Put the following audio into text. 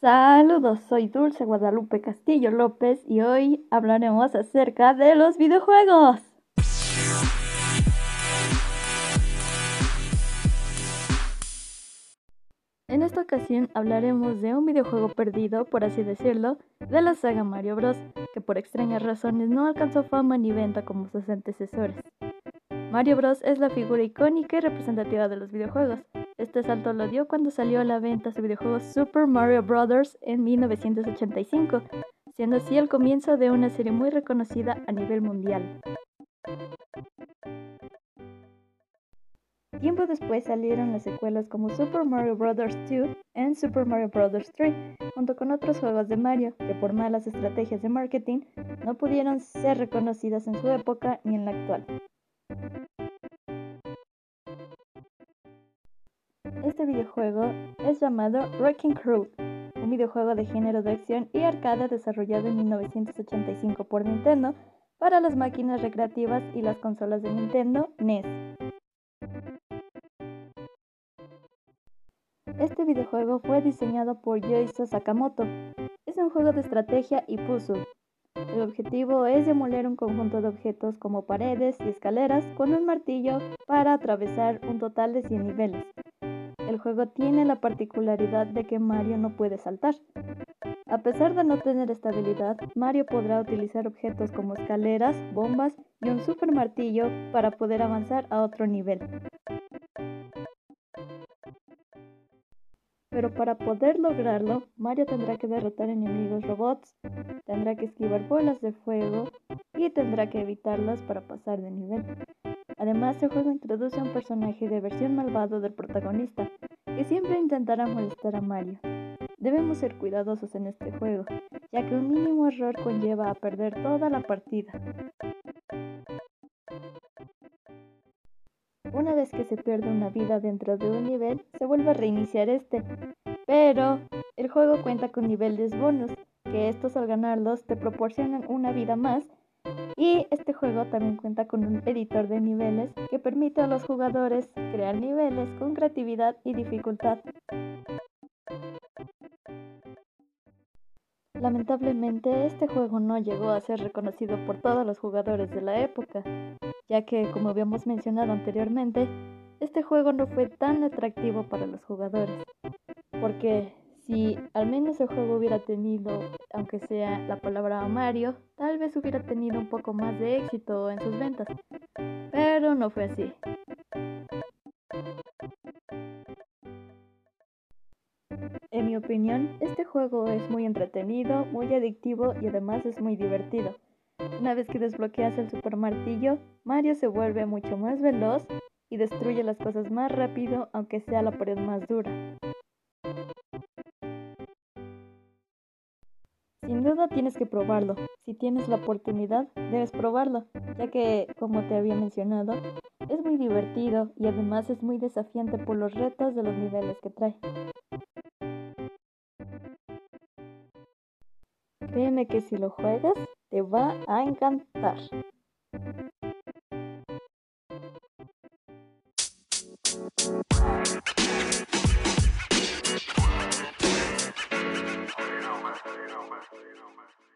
Saludos, soy Dulce Guadalupe Castillo López y hoy hablaremos acerca de los videojuegos. En esta ocasión hablaremos de un videojuego perdido, por así decirlo, de la saga Mario Bros, que por extrañas razones no alcanzó fama ni venta como sus antecesores. Mario Bros es la figura icónica y representativa de los videojuegos, este salto lo dio cuando salió a la venta su videojuego Super Mario Bros. en 1985, siendo así el comienzo de una serie muy reconocida a nivel mundial. Tiempo después salieron las secuelas como Super Mario Bros. 2 y Super Mario Bros. 3, junto con otros juegos de Mario que por malas estrategias de marketing no pudieron ser reconocidas en su época ni en la actual. Este videojuego es llamado Wrecking Crew, un videojuego de género de acción y arcade desarrollado en 1985 por Nintendo para las máquinas recreativas y las consolas de Nintendo NES. Este videojuego fue diseñado por Yoiso Sakamoto. Es un juego de estrategia y puzzle. El objetivo es demoler un conjunto de objetos como paredes y escaleras con un martillo para atravesar un total de 100 niveles. El juego tiene la particularidad de que Mario no puede saltar. A pesar de no tener estabilidad, Mario podrá utilizar objetos como escaleras, bombas y un super martillo para poder avanzar a otro nivel. Pero para poder lograrlo, Mario tendrá que derrotar enemigos robots, tendrá que esquivar bolas de fuego y tendrá que evitarlas para pasar de nivel. Además, el juego introduce un personaje de versión malvado del protagonista, que siempre intentará molestar a Mario. Debemos ser cuidadosos en este juego, ya que un mínimo error conlleva a perder toda la partida. Una vez que se pierde una vida dentro de un nivel, se vuelve a reiniciar este, pero el juego cuenta con niveles bonus, que estos al ganarlos te proporcionan una vida más y este juego también cuenta con un editor de niveles que permite a los jugadores crear niveles con creatividad y dificultad. Lamentablemente este juego no llegó a ser reconocido por todos los jugadores de la época, ya que, como habíamos mencionado anteriormente, este juego no fue tan atractivo para los jugadores, porque si al menos el juego hubiera tenido, aunque sea la palabra Mario, tal vez hubiera tenido un poco más de éxito en sus ventas. Pero no fue así. En mi opinión, este juego es muy entretenido, muy adictivo y además es muy divertido. Una vez que desbloqueas el super martillo, Mario se vuelve mucho más veloz y destruye las cosas más rápido aunque sea la pared más dura. Sin duda tienes que probarlo. Si tienes la oportunidad, debes probarlo, ya que, como te había mencionado, es muy divertido y además es muy desafiante por los retos de los niveles que trae. Créeme que si lo juegas, te va a encantar. you know, man.